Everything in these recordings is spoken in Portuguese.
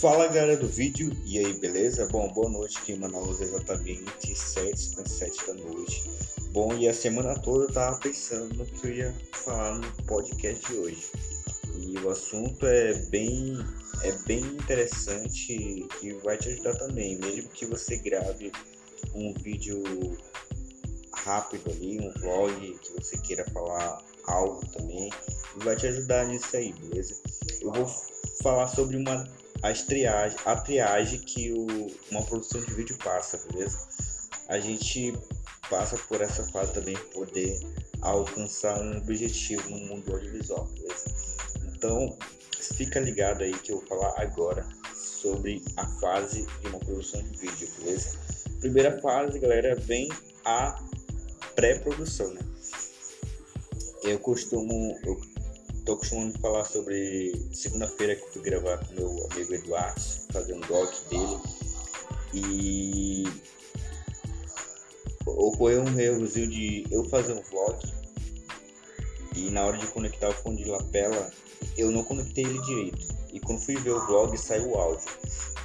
Fala galera do vídeo, e aí beleza? Bom, boa noite aqui em Manaus, exatamente 7h57 da noite. Bom, e a semana toda eu tava pensando no que eu ia falar no podcast de hoje. E o assunto é bem, é bem interessante e vai te ajudar também, mesmo que você grave um vídeo rápido ali, um vlog que você queira falar algo também, vai te ajudar nisso aí, beleza? Eu vou falar sobre uma as triagem, a triagem que o, uma produção de vídeo passa, beleza? A gente passa por essa fase também poder alcançar um objetivo no mundo audiovisual, beleza? Então, fica ligado aí que eu vou falar agora sobre a fase de uma produção de vídeo, beleza? Primeira fase, galera, vem a pré-produção, né? Eu costumo, eu tô acostumando falar sobre segunda-feira que fui gravar com meu amigo Eduardo, fazer um doc dele. E ocorreu um errozinho de eu fazer um vlog e na hora de conectar o fone de lapela eu não conectei ele direito. E quando fui ver o vlog saiu o áudio.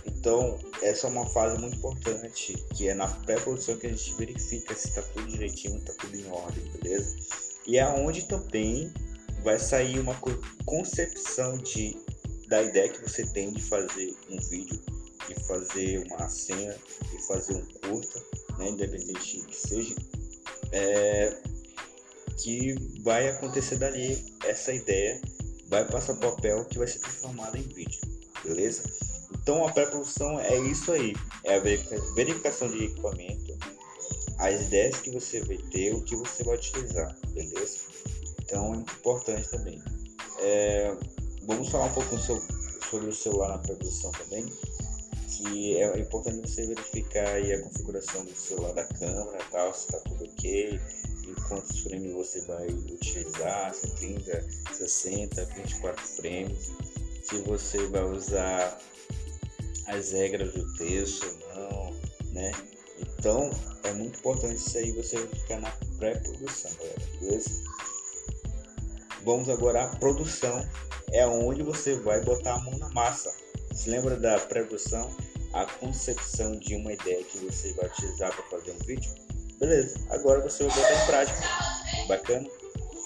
Então, essa é uma fase muito importante, que é na pré-produção que a gente verifica se está tudo direitinho, está tudo em ordem, beleza? E é onde também vai sair uma concepção de, da ideia que você tem de fazer um vídeo, de fazer uma cena, de fazer um curta, né, independente que seja, é, que vai acontecer dali essa ideia, vai passar papel que vai ser transformada em vídeo, beleza? Então a pré-produção é isso aí, é a verificação de equipamento, as ideias que você vai ter, o que você vai utilizar, beleza? Então é importante também. É, vamos falar um pouco sobre o celular na produção também, que é importante você verificar a configuração do celular da câmera, tal, se está tudo ok, quantos frames você vai utilizar, se é 30, 60, 24 frames, se você vai usar as regras do texto ou não, né? Então é muito importante isso aí você verificar na pré-produção, galera, beleza? Vamos agora à produção, é onde você vai botar a mão na massa. Se lembra da produção, a concepção de uma ideia que você vai utilizar para fazer um vídeo? Beleza, agora você vai botar em prática. Bacana?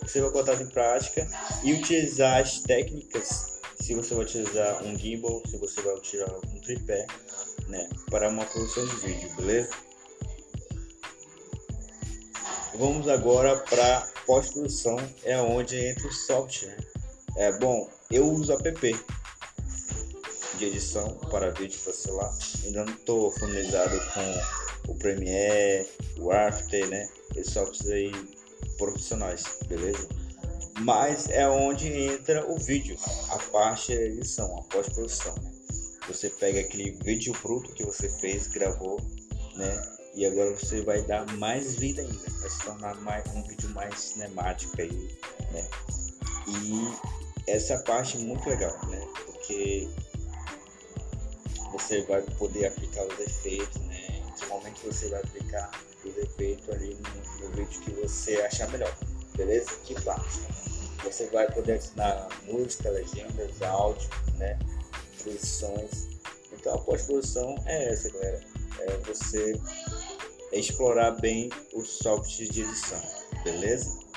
Você vai botar em prática e utilizar as técnicas. Se você vai utilizar um gimbal, se você vai utilizar um tripé, né, para uma produção de vídeo, beleza? Vamos agora para pós-produção é onde entra o software. Né? É, bom, eu uso app de edição para vídeo para celular. Ainda não estou familiarizado com o Premiere, o After, né? Esses softwares aí profissionais, beleza? Mas é onde entra o vídeo, a parte da edição, a pós-produção. Né? Você pega aquele vídeo bruto que você fez, gravou, né? E agora você vai dar mais vida ainda, vai se tornar mais, um vídeo mais cinemático aí, né? E essa parte é muito legal, né? Porque você vai poder aplicar os efeitos, né? Em que você vai aplicar os efeitos ali no, no vídeo que você achar melhor, beleza? Que parte. Você vai poder adicionar música, legendas, áudio, né? Transições. Então a pós-produção é essa, galera. É você explorar bem os softwares de edição, beleza?